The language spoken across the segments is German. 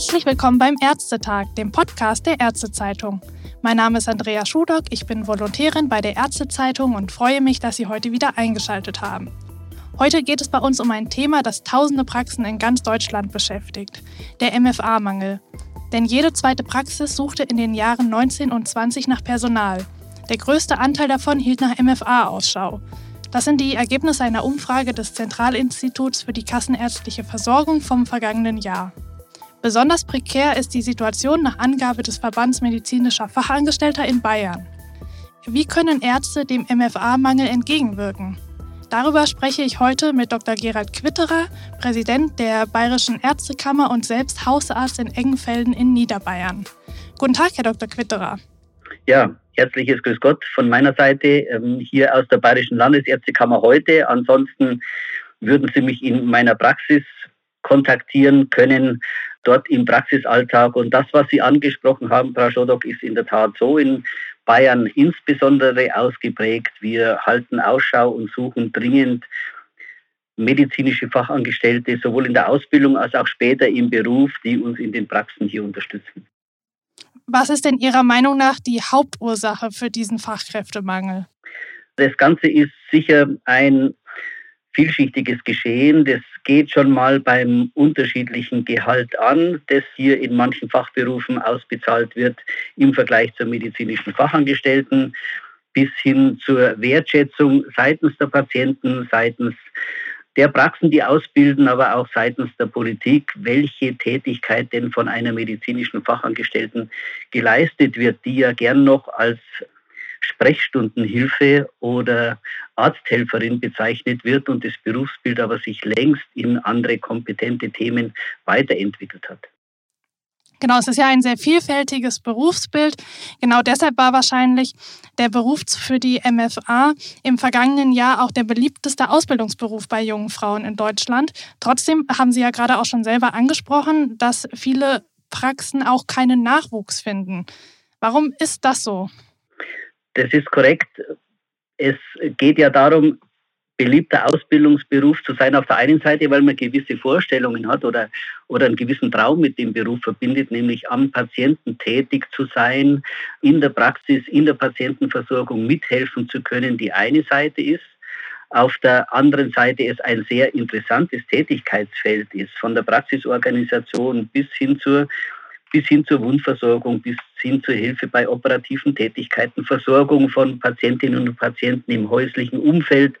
Herzlich willkommen beim Ärztetag, dem Podcast der Ärztezeitung. Mein Name ist Andrea Schudock, ich bin Volontärin bei der Ärztezeitung und freue mich, dass Sie heute wieder eingeschaltet haben. Heute geht es bei uns um ein Thema, das tausende Praxen in ganz Deutschland beschäftigt, der MFA-Mangel. Denn jede zweite Praxis suchte in den Jahren 19 und 20 nach Personal. Der größte Anteil davon hielt nach MFA Ausschau. Das sind die Ergebnisse einer Umfrage des Zentralinstituts für die kassenärztliche Versorgung vom vergangenen Jahr. Besonders prekär ist die Situation nach Angabe des Verbands medizinischer Fachangestellter in Bayern. Wie können Ärzte dem MFA-Mangel entgegenwirken? Darüber spreche ich heute mit Dr. Gerald Quitterer, Präsident der Bayerischen Ärztekammer und selbst Hausarzt in Eggenfelden in Niederbayern. Guten Tag, Herr Dr. Quitterer. Ja, herzliches Grüß Gott von meiner Seite ähm, hier aus der Bayerischen Landesärztekammer heute. Ansonsten würden Sie mich in meiner Praxis kontaktieren können dort im Praxisalltag. Und das, was Sie angesprochen haben, Frau Schodok, ist in der Tat so in Bayern insbesondere ausgeprägt. Wir halten Ausschau und suchen dringend medizinische Fachangestellte, sowohl in der Ausbildung als auch später im Beruf, die uns in den Praxen hier unterstützen. Was ist denn Ihrer Meinung nach die Hauptursache für diesen Fachkräftemangel? Das Ganze ist sicher ein vielschichtiges Geschehen. Das geht schon mal beim unterschiedlichen Gehalt an, das hier in manchen Fachberufen ausbezahlt wird im Vergleich zur medizinischen Fachangestellten, bis hin zur Wertschätzung seitens der Patienten, seitens der Praxen, die ausbilden, aber auch seitens der Politik, welche Tätigkeit denn von einer medizinischen Fachangestellten geleistet wird, die ja gern noch als Sprechstundenhilfe oder Arzthelferin bezeichnet wird und das Berufsbild aber sich längst in andere kompetente Themen weiterentwickelt hat. Genau, es ist ja ein sehr vielfältiges Berufsbild. Genau deshalb war wahrscheinlich der Beruf für die MFA im vergangenen Jahr auch der beliebteste Ausbildungsberuf bei jungen Frauen in Deutschland. Trotzdem haben Sie ja gerade auch schon selber angesprochen, dass viele Praxen auch keinen Nachwuchs finden. Warum ist das so? Das ist korrekt. Es geht ja darum, beliebter Ausbildungsberuf zu sein auf der einen Seite, weil man gewisse Vorstellungen hat oder, oder einen gewissen Traum mit dem Beruf verbindet, nämlich am Patienten tätig zu sein, in der Praxis, in der Patientenversorgung mithelfen zu können, die eine Seite ist. Auf der anderen Seite es ein sehr interessantes Tätigkeitsfeld ist, von der Praxisorganisation bis hin zur bis hin zur Wundversorgung, bis hin zur Hilfe bei operativen Tätigkeiten, Versorgung von Patientinnen und Patienten im häuslichen Umfeld,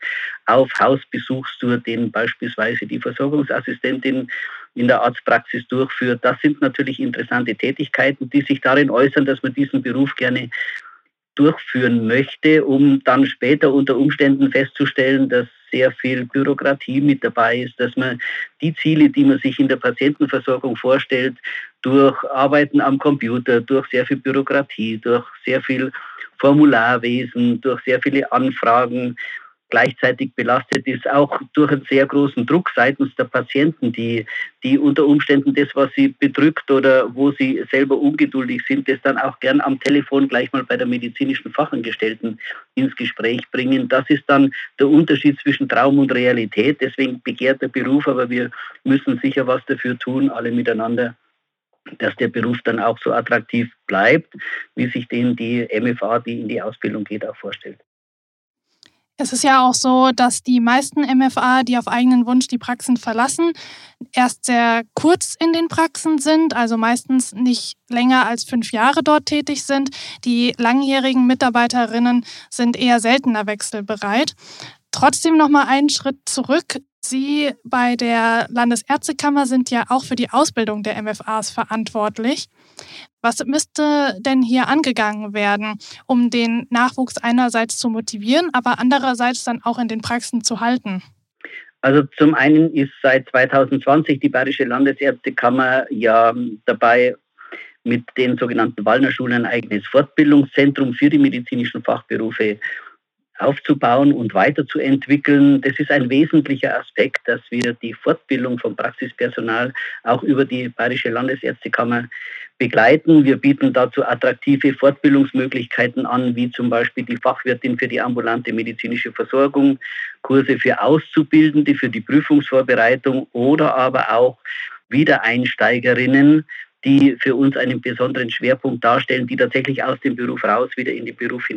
auf Hausbesuchstour, den beispielsweise die Versorgungsassistentin in der Arztpraxis durchführt. Das sind natürlich interessante Tätigkeiten, die sich darin äußern, dass man diesen Beruf gerne durchführen möchte, um dann später unter Umständen festzustellen, dass sehr viel Bürokratie mit dabei ist, dass man die Ziele, die man sich in der Patientenversorgung vorstellt, durch Arbeiten am Computer, durch sehr viel Bürokratie, durch sehr viel Formularwesen, durch sehr viele Anfragen gleichzeitig belastet ist, auch durch einen sehr großen Druck seitens der Patienten, die, die unter Umständen das, was sie bedrückt oder wo sie selber ungeduldig sind, das dann auch gern am Telefon gleich mal bei der medizinischen Fachangestellten ins Gespräch bringen. Das ist dann der Unterschied zwischen Traum und Realität. Deswegen begehrt der Beruf, aber wir müssen sicher was dafür tun, alle miteinander dass der Beruf dann auch so attraktiv bleibt, wie sich den die MFA, die in die Ausbildung geht, auch vorstellt. Es ist ja auch so, dass die meisten MFA, die auf eigenen Wunsch die Praxen verlassen, erst sehr kurz in den Praxen sind, also meistens nicht länger als fünf Jahre dort tätig sind. Die langjährigen Mitarbeiterinnen sind eher seltener wechselbereit. Trotzdem noch mal einen Schritt zurück. Sie bei der Landesärztekammer sind ja auch für die Ausbildung der MFAs verantwortlich. Was müsste denn hier angegangen werden, um den Nachwuchs einerseits zu motivieren, aber andererseits dann auch in den Praxen zu halten? Also zum einen ist seit 2020 die Bayerische Landesärztekammer ja dabei, mit den sogenannten Wallner Schulen ein eigenes Fortbildungszentrum für die medizinischen Fachberufe aufzubauen und weiterzuentwickeln. Das ist ein wesentlicher Aspekt, dass wir die Fortbildung von Praxispersonal auch über die Bayerische Landesärztekammer begleiten. Wir bieten dazu attraktive Fortbildungsmöglichkeiten an, wie zum Beispiel die Fachwirtin für die ambulante medizinische Versorgung, Kurse für Auszubildende für die Prüfungsvorbereitung oder aber auch Wiedereinsteigerinnen, die für uns einen besonderen Schwerpunkt darstellen, die tatsächlich aus dem Beruf raus wieder in den Beruf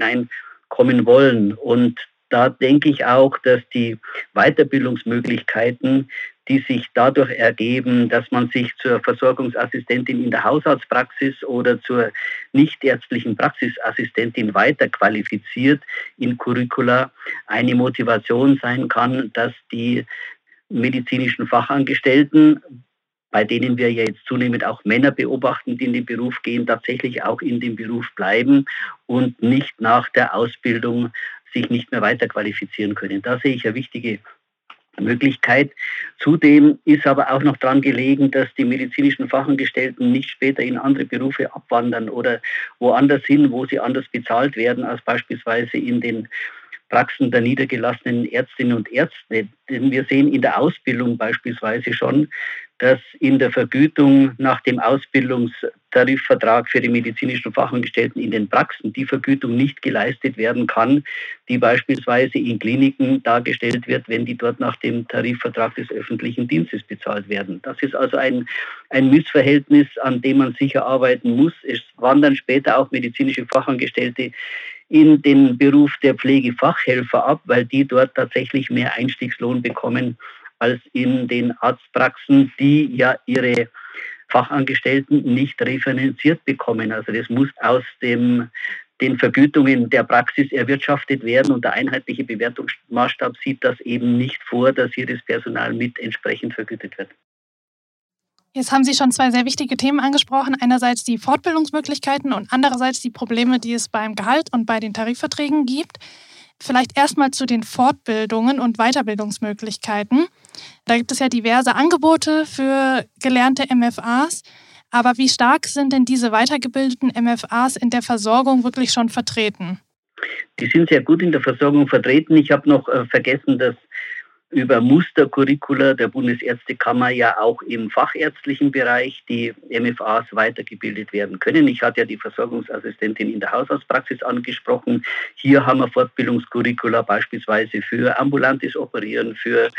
hineinkommen wollen. Und da denke ich auch, dass die Weiterbildungsmöglichkeiten, die sich dadurch ergeben, dass man sich zur Versorgungsassistentin in der Hausarztpraxis oder zur nichtärztlichen Praxisassistentin weiterqualifiziert in Curricula, eine Motivation sein kann, dass die medizinischen Fachangestellten bei denen wir ja jetzt zunehmend auch Männer beobachten, die in den Beruf gehen, tatsächlich auch in dem Beruf bleiben und nicht nach der Ausbildung sich nicht mehr weiter qualifizieren können. Da sehe ich eine wichtige Möglichkeit. Zudem ist aber auch noch daran gelegen, dass die medizinischen Fachangestellten nicht später in andere Berufe abwandern oder woanders hin, wo sie anders bezahlt werden als beispielsweise in den Praxen der niedergelassenen Ärztinnen und Ärzte. Denn wir sehen in der Ausbildung beispielsweise schon, dass in der Vergütung nach dem Ausbildungstarifvertrag für die medizinischen Fachangestellten in den Praxen die Vergütung nicht geleistet werden kann, die beispielsweise in Kliniken dargestellt wird, wenn die dort nach dem Tarifvertrag des öffentlichen Dienstes bezahlt werden. Das ist also ein, ein Missverhältnis, an dem man sicher arbeiten muss. Es wandern später auch medizinische Fachangestellte in den Beruf der Pflegefachhelfer ab, weil die dort tatsächlich mehr Einstiegslohn bekommen als in den Arztpraxen, die ja ihre Fachangestellten nicht refinanziert bekommen. Also das muss aus dem, den Vergütungen der Praxis erwirtschaftet werden und der einheitliche Bewertungsmaßstab sieht das eben nicht vor, dass hier das Personal mit entsprechend vergütet wird. Jetzt haben Sie schon zwei sehr wichtige Themen angesprochen. Einerseits die Fortbildungsmöglichkeiten und andererseits die Probleme, die es beim Gehalt und bei den Tarifverträgen gibt. Vielleicht erstmal zu den Fortbildungen und Weiterbildungsmöglichkeiten. Da gibt es ja diverse Angebote für gelernte MFAs. Aber wie stark sind denn diese weitergebildeten MFAs in der Versorgung wirklich schon vertreten? Die sind sehr gut in der Versorgung vertreten. Ich habe noch äh, vergessen, dass über Mustercurricula der Bundesärztekammer ja auch im fachärztlichen Bereich die MFAs weitergebildet werden können. Ich hatte ja die Versorgungsassistentin in der Hausarztpraxis angesprochen. Hier haben wir Fortbildungscurricula beispielsweise für ambulantes Operieren, für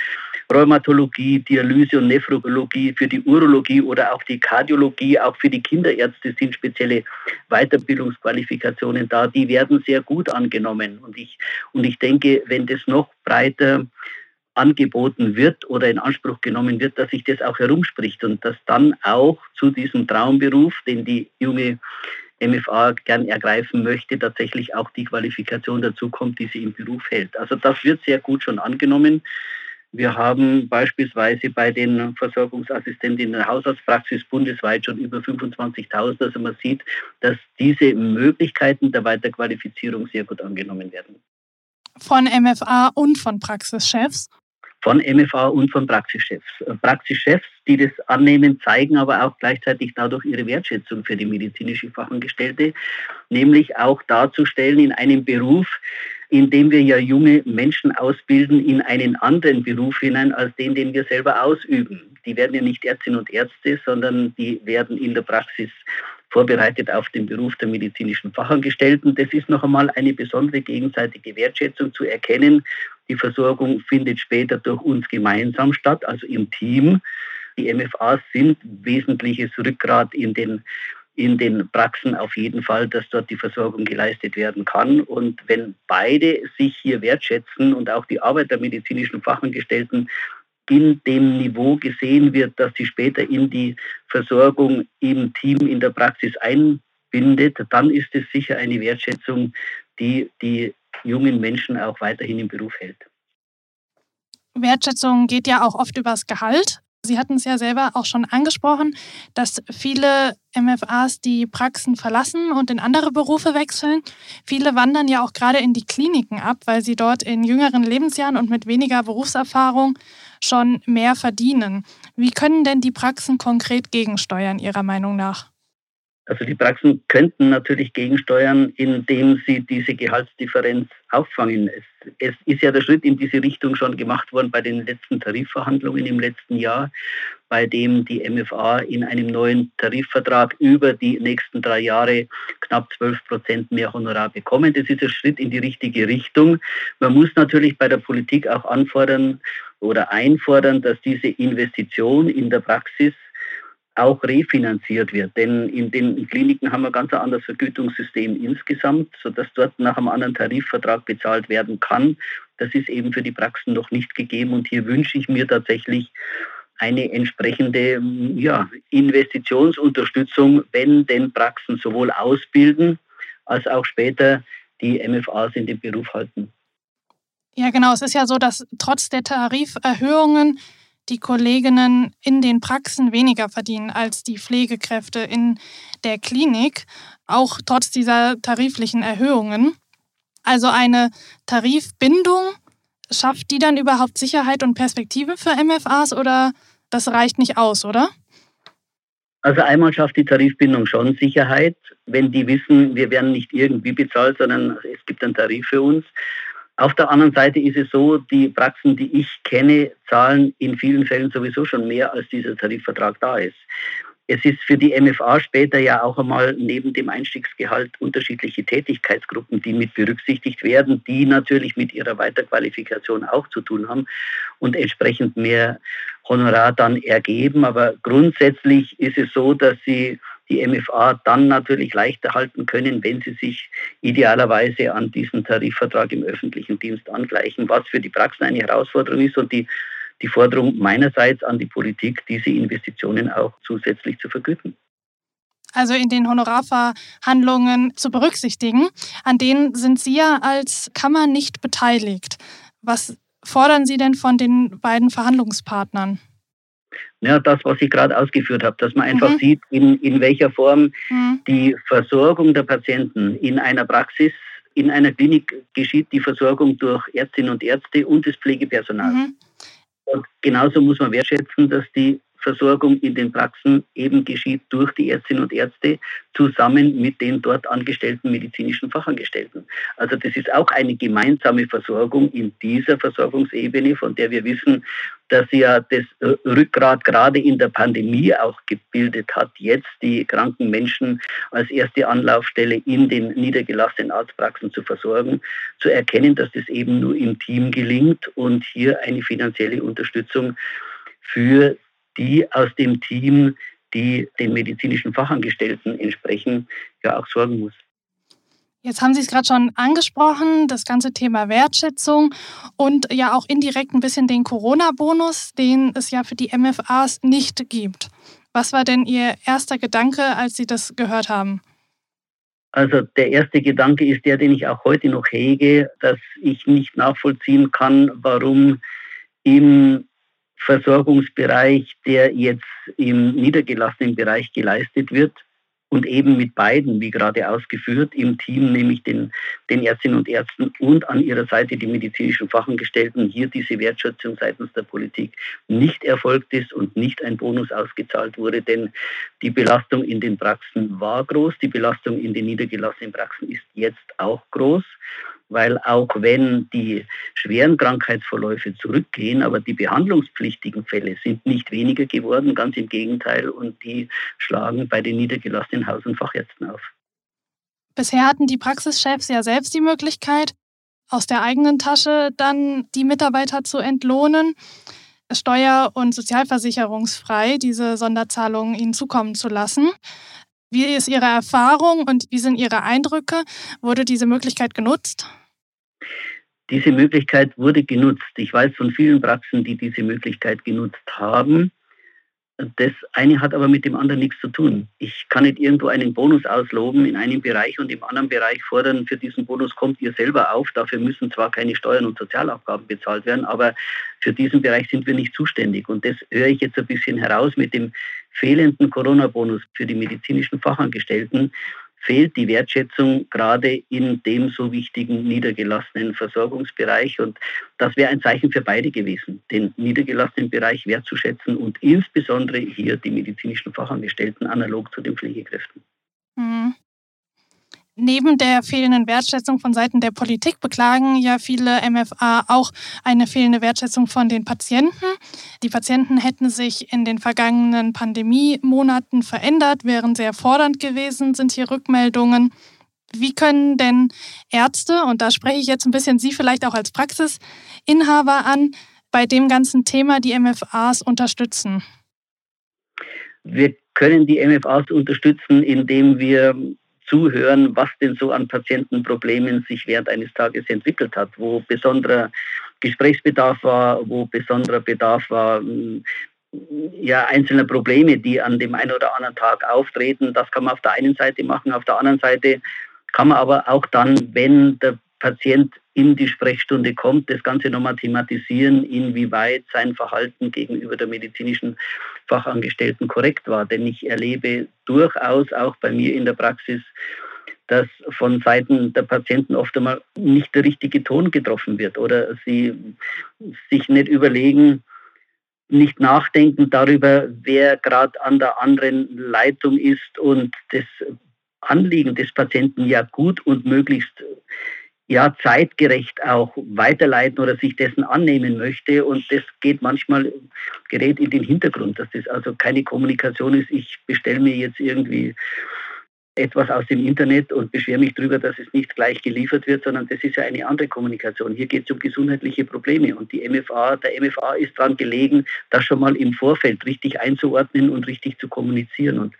Rheumatologie, Dialyse und Nephrologie, für die Urologie oder auch die Kardiologie, auch für die Kinderärzte sind spezielle Weiterbildungsqualifikationen da. Die werden sehr gut angenommen. Und ich, und ich denke, wenn das noch breiter angeboten wird oder in Anspruch genommen wird, dass sich das auch herumspricht und dass dann auch zu diesem Traumberuf, den die junge MFA gern ergreifen möchte, tatsächlich auch die Qualifikation dazu kommt, die sie im Beruf hält. Also das wird sehr gut schon angenommen. Wir haben beispielsweise bei den Versorgungsassistenten in der Hausarztpraxis bundesweit schon über 25.000. Also man sieht, dass diese Möglichkeiten der Weiterqualifizierung sehr gut angenommen werden. Von MFA und von Praxischefs? Von MFA und von Praxischefs. Praxischefs, die das annehmen, zeigen aber auch gleichzeitig dadurch ihre Wertschätzung für die medizinische Fachangestellte, nämlich auch darzustellen in einem Beruf, in dem wir ja junge Menschen ausbilden in einen anderen Beruf hinein als den, den wir selber ausüben. Die werden ja nicht Ärztinnen und Ärzte, sondern die werden in der Praxis vorbereitet auf den Beruf der medizinischen Fachangestellten. Das ist noch einmal eine besondere gegenseitige Wertschätzung zu erkennen. Die Versorgung findet später durch uns gemeinsam statt, also im Team. Die MFAs sind wesentliches Rückgrat in den in den Praxen auf jeden Fall, dass dort die Versorgung geleistet werden kann. Und wenn beide sich hier wertschätzen und auch die Arbeit der medizinischen Fachangestellten in dem Niveau gesehen wird, dass sie später in die Versorgung im Team, in der Praxis einbindet, dann ist es sicher eine Wertschätzung, die die jungen Menschen auch weiterhin im Beruf hält. Wertschätzung geht ja auch oft übers Gehalt. Sie hatten es ja selber auch schon angesprochen, dass viele MFAs die Praxen verlassen und in andere Berufe wechseln. Viele wandern ja auch gerade in die Kliniken ab, weil sie dort in jüngeren Lebensjahren und mit weniger Berufserfahrung schon mehr verdienen. Wie können denn die Praxen konkret gegensteuern, Ihrer Meinung nach? Also die Praxen könnten natürlich gegensteuern, indem sie diese Gehaltsdifferenz auffangen. Es, es, ist ja der Schritt in diese Richtung schon gemacht worden bei den letzten Tarifverhandlungen im letzten Jahr, bei dem die MFA in einem neuen Tarifvertrag über die nächsten drei Jahre knapp 12 Prozent mehr Honorar bekommen. Das ist ein Schritt in die richtige Richtung. Man muss natürlich bei der Politik auch anfordern oder einfordern, dass diese Investition in der Praxis auch refinanziert wird. Denn in den Kliniken haben wir ganz ein anderes Vergütungssystem insgesamt, sodass dort nach einem anderen Tarifvertrag bezahlt werden kann. Das ist eben für die Praxen noch nicht gegeben. Und hier wünsche ich mir tatsächlich eine entsprechende ja, Investitionsunterstützung, wenn denn Praxen sowohl ausbilden als auch später die MFAs in den Beruf halten. Ja, genau. Es ist ja so, dass trotz der Tariferhöhungen die Kolleginnen in den Praxen weniger verdienen als die Pflegekräfte in der Klinik, auch trotz dieser tariflichen Erhöhungen. Also eine Tarifbindung, schafft die dann überhaupt Sicherheit und Perspektive für MFAs oder das reicht nicht aus, oder? Also einmal schafft die Tarifbindung schon Sicherheit, wenn die wissen, wir werden nicht irgendwie bezahlt, sondern es gibt einen Tarif für uns. Auf der anderen Seite ist es so, die Praxen, die ich kenne, zahlen in vielen Fällen sowieso schon mehr, als dieser Tarifvertrag da ist. Es ist für die MFA später ja auch einmal neben dem Einstiegsgehalt unterschiedliche Tätigkeitsgruppen, die mit berücksichtigt werden, die natürlich mit ihrer Weiterqualifikation auch zu tun haben und entsprechend mehr Honorar dann ergeben. Aber grundsätzlich ist es so, dass sie die MFA dann natürlich leichter halten können, wenn sie sich idealerweise an diesen Tarifvertrag im öffentlichen Dienst angleichen, was für die Praxen eine Herausforderung ist und die die Forderung meinerseits an die Politik, diese Investitionen auch zusätzlich zu vergüten. Also in den Honorarverhandlungen zu berücksichtigen. An denen sind Sie ja als Kammer nicht beteiligt. Was fordern Sie denn von den beiden Verhandlungspartnern? Ja, das, was ich gerade ausgeführt habe, dass man einfach mhm. sieht, in, in welcher Form mhm. die Versorgung der Patienten in einer Praxis, in einer Klinik geschieht, die Versorgung durch Ärztinnen und Ärzte und das Pflegepersonal. Mhm. Und genauso muss man wertschätzen, dass die Versorgung in den Praxen eben geschieht durch die Ärztinnen und Ärzte zusammen mit den dort angestellten medizinischen Fachangestellten. Also das ist auch eine gemeinsame Versorgung in dieser Versorgungsebene, von der wir wissen, dass sie ja das Rückgrat gerade in der Pandemie auch gebildet hat, jetzt die kranken Menschen als erste Anlaufstelle in den niedergelassenen Arztpraxen zu versorgen, zu erkennen, dass das eben nur im Team gelingt und hier eine finanzielle Unterstützung für die aus dem Team, die den medizinischen Fachangestellten entsprechen, ja auch sorgen muss. Jetzt haben Sie es gerade schon angesprochen, das ganze Thema Wertschätzung und ja auch indirekt ein bisschen den Corona-Bonus, den es ja für die MFAs nicht gibt. Was war denn Ihr erster Gedanke, als Sie das gehört haben? Also der erste Gedanke ist der, den ich auch heute noch hege, dass ich nicht nachvollziehen kann, warum im Versorgungsbereich, der jetzt im niedergelassenen Bereich geleistet wird und eben mit beiden, wie gerade ausgeführt, im Team, nämlich den, den Ärztinnen und Ärzten und an ihrer Seite die medizinischen Fachangestellten, hier diese Wertschätzung seitens der Politik nicht erfolgt ist und nicht ein Bonus ausgezahlt wurde, denn die Belastung in den Praxen war groß, die Belastung in den niedergelassenen Praxen ist jetzt auch groß weil auch wenn die schweren Krankheitsverläufe zurückgehen, aber die behandlungspflichtigen Fälle sind nicht weniger geworden, ganz im Gegenteil, und die schlagen bei den niedergelassenen Haus- und Fachärzten auf. Bisher hatten die Praxischefs ja selbst die Möglichkeit, aus der eigenen Tasche dann die Mitarbeiter zu entlohnen, steuer- und sozialversicherungsfrei diese Sonderzahlungen ihnen zukommen zu lassen. Wie ist Ihre Erfahrung und wie sind Ihre Eindrücke? Wurde diese Möglichkeit genutzt? Diese Möglichkeit wurde genutzt. Ich weiß von vielen Praxen, die diese Möglichkeit genutzt haben. Das eine hat aber mit dem anderen nichts zu tun. Ich kann nicht irgendwo einen Bonus ausloben in einem Bereich und im anderen Bereich fordern, für diesen Bonus kommt ihr selber auf. Dafür müssen zwar keine Steuern und Sozialabgaben bezahlt werden, aber für diesen Bereich sind wir nicht zuständig. Und das höre ich jetzt ein bisschen heraus mit dem fehlenden Corona-Bonus für die medizinischen Fachangestellten fehlt die Wertschätzung gerade in dem so wichtigen niedergelassenen Versorgungsbereich. Und das wäre ein Zeichen für beide gewesen, den niedergelassenen Bereich wertzuschätzen und insbesondere hier die medizinischen Fachangestellten analog zu den Pflegekräften. Mhm. Neben der fehlenden Wertschätzung von Seiten der Politik beklagen ja viele MFA auch eine fehlende Wertschätzung von den Patienten. Die Patienten hätten sich in den vergangenen Pandemiemonaten verändert, wären sehr fordernd gewesen, sind hier Rückmeldungen. Wie können denn Ärzte, und da spreche ich jetzt ein bisschen Sie vielleicht auch als Praxisinhaber an, bei dem ganzen Thema die MFAs unterstützen? Wir können die MFAs unterstützen, indem wir zuhören, was denn so an Patientenproblemen sich während eines Tages entwickelt hat, wo besonderer Gesprächsbedarf war, wo besonderer Bedarf war, ja, einzelne Probleme, die an dem einen oder anderen Tag auftreten. Das kann man auf der einen Seite machen. Auf der anderen Seite kann man aber auch dann, wenn der Patient in die Sprechstunde kommt, das Ganze nochmal thematisieren, inwieweit sein Verhalten gegenüber der medizinischen Fachangestellten korrekt war. Denn ich erlebe durchaus auch bei mir in der Praxis, dass von Seiten der Patienten oft einmal nicht der richtige Ton getroffen wird oder sie sich nicht überlegen, nicht nachdenken darüber, wer gerade an der anderen Leitung ist und das Anliegen des Patienten ja gut und möglichst ja zeitgerecht auch weiterleiten oder sich dessen annehmen möchte und das geht manchmal gerät in den Hintergrund, dass das also keine Kommunikation ist. Ich bestelle mir jetzt irgendwie etwas aus dem Internet und beschwere mich darüber, dass es nicht gleich geliefert wird, sondern das ist ja eine andere Kommunikation. Hier geht es um gesundheitliche Probleme und die MFA, der MFA ist daran gelegen, das schon mal im Vorfeld richtig einzuordnen und richtig zu kommunizieren. Und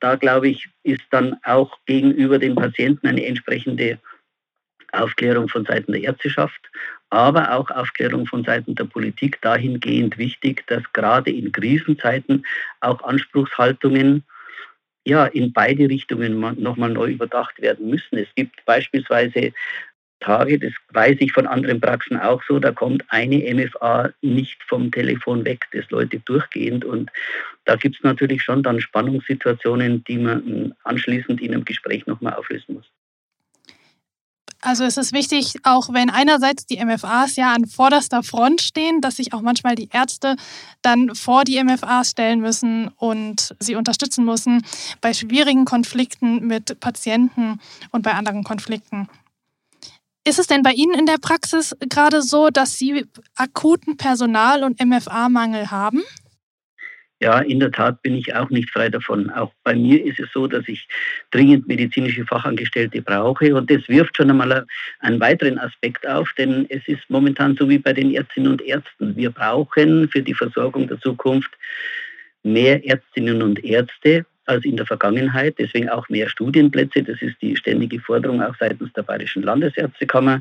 da glaube ich, ist dann auch gegenüber den Patienten eine entsprechende Aufklärung von Seiten der Ärzteschaft, aber auch Aufklärung von Seiten der Politik dahingehend wichtig, dass gerade in Krisenzeiten auch Anspruchshaltungen ja, in beide Richtungen nochmal neu überdacht werden müssen. Es gibt beispielsweise Tage, das weiß ich von anderen Praxen auch so, da kommt eine MFA nicht vom Telefon weg, das Leute durchgehend und da gibt es natürlich schon dann Spannungssituationen, die man anschließend in einem Gespräch nochmal auflösen muss. Also es ist wichtig, auch wenn einerseits die MFAs ja an vorderster Front stehen, dass sich auch manchmal die Ärzte dann vor die MFAs stellen müssen und sie unterstützen müssen bei schwierigen Konflikten mit Patienten und bei anderen Konflikten. Ist es denn bei Ihnen in der Praxis gerade so, dass Sie akuten Personal- und MFA-Mangel haben? Ja, in der Tat bin ich auch nicht frei davon. Auch bei mir ist es so, dass ich dringend medizinische Fachangestellte brauche. Und das wirft schon einmal einen weiteren Aspekt auf, denn es ist momentan so wie bei den Ärztinnen und Ärzten. Wir brauchen für die Versorgung der Zukunft mehr Ärztinnen und Ärzte als in der Vergangenheit. Deswegen auch mehr Studienplätze. Das ist die ständige Forderung auch seitens der Bayerischen Landesärztekammer.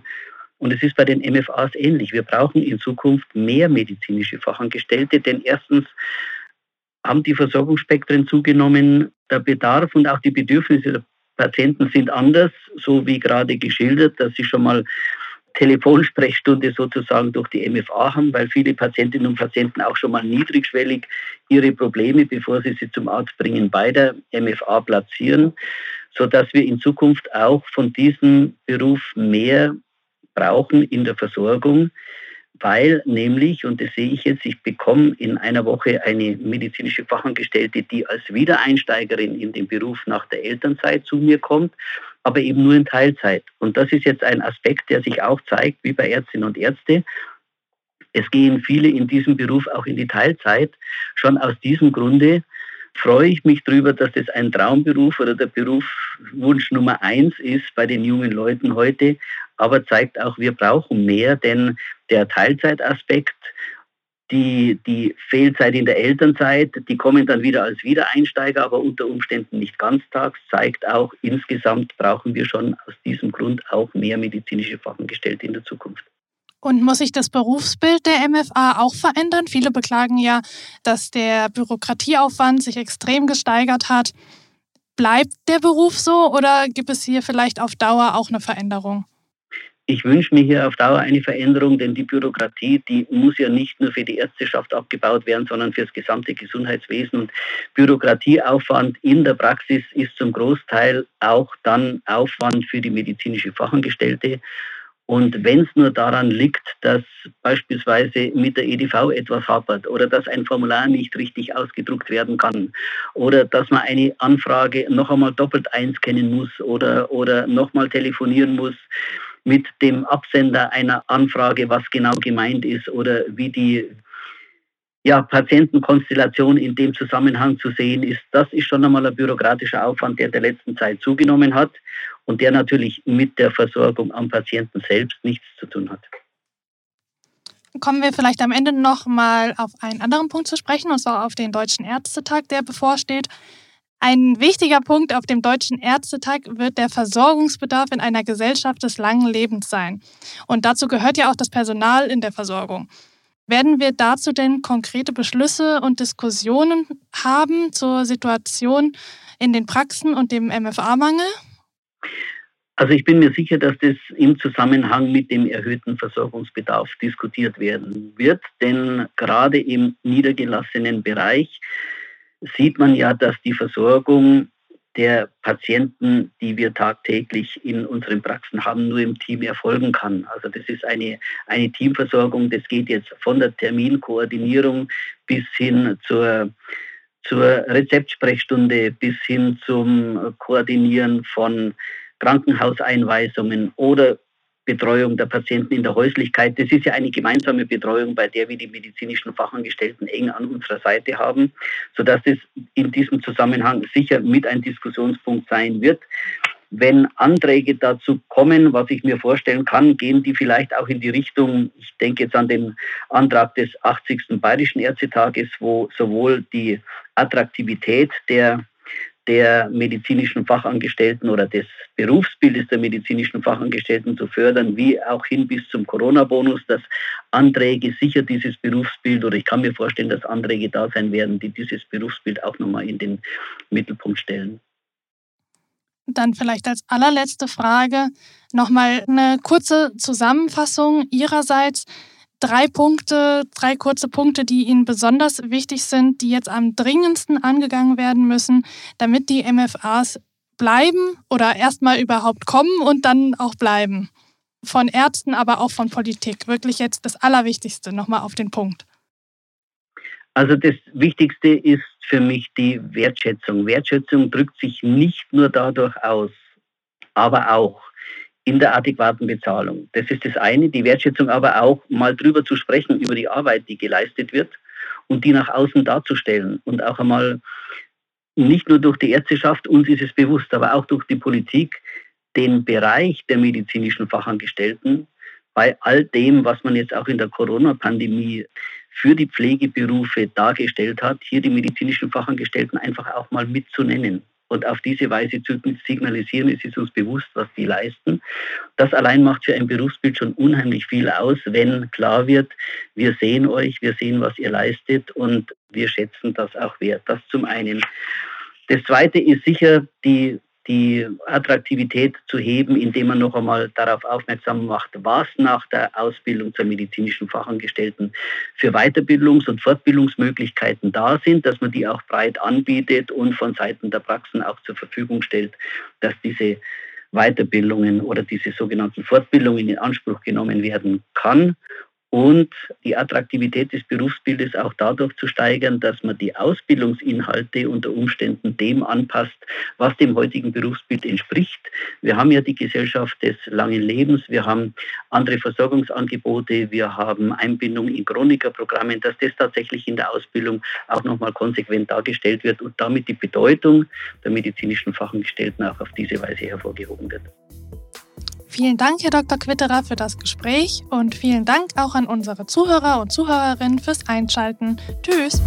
Und es ist bei den MFAs ähnlich. Wir brauchen in Zukunft mehr medizinische Fachangestellte, denn erstens haben die Versorgungsspektren zugenommen. Der Bedarf und auch die Bedürfnisse der Patienten sind anders, so wie gerade geschildert, dass sie schon mal Telefonsprechstunde sozusagen durch die MFA haben, weil viele Patientinnen und Patienten auch schon mal niedrigschwellig ihre Probleme, bevor sie sie zum Arzt bringen, bei der MFA platzieren, sodass wir in Zukunft auch von diesem Beruf mehr brauchen in der Versorgung weil nämlich, und das sehe ich jetzt, ich bekomme in einer Woche eine medizinische Fachangestellte, die als Wiedereinsteigerin in den Beruf nach der Elternzeit zu mir kommt, aber eben nur in Teilzeit. Und das ist jetzt ein Aspekt, der sich auch zeigt, wie bei Ärztinnen und Ärzte. Es gehen viele in diesem Beruf auch in die Teilzeit, schon aus diesem Grunde, freue ich mich darüber, dass das ein Traumberuf oder der Berufswunsch Nummer eins ist bei den jungen Leuten heute, aber zeigt auch, wir brauchen mehr, denn der Teilzeitaspekt, die, die Fehlzeit in der Elternzeit, die kommen dann wieder als Wiedereinsteiger, aber unter Umständen nicht ganztags, zeigt auch, insgesamt brauchen wir schon aus diesem Grund auch mehr medizinische Fachangestellte in der Zukunft. Und muss sich das Berufsbild der MFA auch verändern? Viele beklagen ja, dass der Bürokratieaufwand sich extrem gesteigert hat. Bleibt der Beruf so oder gibt es hier vielleicht auf Dauer auch eine Veränderung? Ich wünsche mir hier auf Dauer eine Veränderung, denn die Bürokratie, die muss ja nicht nur für die Ärzteschaft abgebaut werden, sondern für das gesamte Gesundheitswesen. Und Bürokratieaufwand in der Praxis ist zum Großteil auch dann Aufwand für die medizinische Fachangestellte. Und wenn es nur daran liegt, dass beispielsweise mit der EDV etwas hapert oder dass ein Formular nicht richtig ausgedruckt werden kann oder dass man eine Anfrage noch einmal doppelt einscannen muss oder, oder nochmal telefonieren muss mit dem Absender einer Anfrage, was genau gemeint ist oder wie die ja, Patientenkonstellation in dem Zusammenhang zu sehen ist, das ist schon einmal ein bürokratischer Aufwand, der der letzten Zeit zugenommen hat und der natürlich mit der Versorgung am Patienten selbst nichts zu tun hat. kommen wir vielleicht am Ende noch mal auf einen anderen Punkt zu sprechen, und zwar auf den Deutschen Ärztetag, der bevorsteht. Ein wichtiger Punkt auf dem Deutschen Ärztetag wird der Versorgungsbedarf in einer Gesellschaft des langen Lebens sein. Und dazu gehört ja auch das Personal in der Versorgung. Werden wir dazu denn konkrete Beschlüsse und Diskussionen haben zur Situation in den Praxen und dem MFA-Mangel? Also ich bin mir sicher, dass das im Zusammenhang mit dem erhöhten Versorgungsbedarf diskutiert werden wird, denn gerade im niedergelassenen Bereich sieht man ja, dass die Versorgung der Patienten, die wir tagtäglich in unseren Praxen haben, nur im Team erfolgen kann. Also das ist eine, eine Teamversorgung, das geht jetzt von der Terminkoordinierung bis hin zur, zur Rezeptsprechstunde, bis hin zum Koordinieren von Krankenhauseinweisungen oder Betreuung der Patienten in der Häuslichkeit. Das ist ja eine gemeinsame Betreuung, bei der wir die medizinischen Fachangestellten eng an unserer Seite haben, sodass es in diesem Zusammenhang sicher mit ein Diskussionspunkt sein wird. Wenn Anträge dazu kommen, was ich mir vorstellen kann, gehen die vielleicht auch in die Richtung, ich denke jetzt an den Antrag des 80. Bayerischen Ärztetages, wo sowohl die Attraktivität der der medizinischen Fachangestellten oder des Berufsbildes der medizinischen Fachangestellten zu fördern, wie auch hin bis zum Corona-Bonus, dass Anträge sicher dieses Berufsbild oder ich kann mir vorstellen, dass Anträge da sein werden, die dieses Berufsbild auch nochmal in den Mittelpunkt stellen. Dann vielleicht als allerletzte Frage nochmal eine kurze Zusammenfassung Ihrerseits drei Punkte, drei kurze Punkte, die Ihnen besonders wichtig sind, die jetzt am dringendsten angegangen werden müssen, damit die MFAs bleiben oder erstmal überhaupt kommen und dann auch bleiben. Von Ärzten, aber auch von Politik. Wirklich jetzt das Allerwichtigste nochmal auf den Punkt. Also das Wichtigste ist für mich die Wertschätzung. Wertschätzung drückt sich nicht nur dadurch aus, aber auch in der adäquaten Bezahlung. Das ist das eine, die Wertschätzung aber auch mal drüber zu sprechen, über die Arbeit, die geleistet wird und die nach außen darzustellen und auch einmal nicht nur durch die Ärzteschaft, uns ist es bewusst, aber auch durch die Politik, den Bereich der medizinischen Fachangestellten bei all dem, was man jetzt auch in der Corona-Pandemie für die Pflegeberufe dargestellt hat, hier die medizinischen Fachangestellten einfach auch mal mitzunennen und auf diese Weise zu signalisieren, es ist uns bewusst, was die leisten. Das allein macht für ein Berufsbild schon unheimlich viel aus, wenn klar wird, wir sehen euch, wir sehen, was ihr leistet und wir schätzen das auch wert. Das zum einen. Das Zweite ist sicher die die Attraktivität zu heben, indem man noch einmal darauf aufmerksam macht, was nach der Ausbildung zur medizinischen Fachangestellten für Weiterbildungs- und Fortbildungsmöglichkeiten da sind, dass man die auch breit anbietet und von Seiten der Praxen auch zur Verfügung stellt, dass diese Weiterbildungen oder diese sogenannten Fortbildungen in Anspruch genommen werden kann und die Attraktivität des Berufsbildes auch dadurch zu steigern, dass man die Ausbildungsinhalte unter Umständen dem anpasst, was dem heutigen Berufsbild entspricht. Wir haben ja die Gesellschaft des langen Lebens, wir haben andere Versorgungsangebote, wir haben Einbindung in Chronikerprogrammen, dass das tatsächlich in der Ausbildung auch nochmal konsequent dargestellt wird und damit die Bedeutung der medizinischen Fachangestellten auch auf diese Weise hervorgehoben wird. Vielen Dank, Herr Dr. Quitterer, für das Gespräch und vielen Dank auch an unsere Zuhörer und Zuhörerinnen fürs Einschalten. Tschüss!